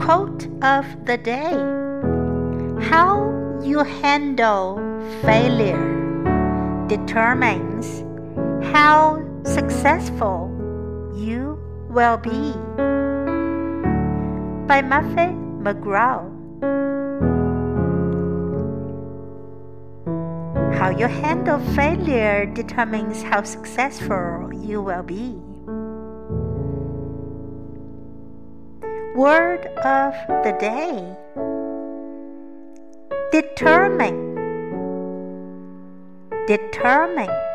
Quote of the day How you handle failure determines how successful you will be. By Muffet McGraw. How you handle failure determines how successful you will be. Word of the day Determine. Determine.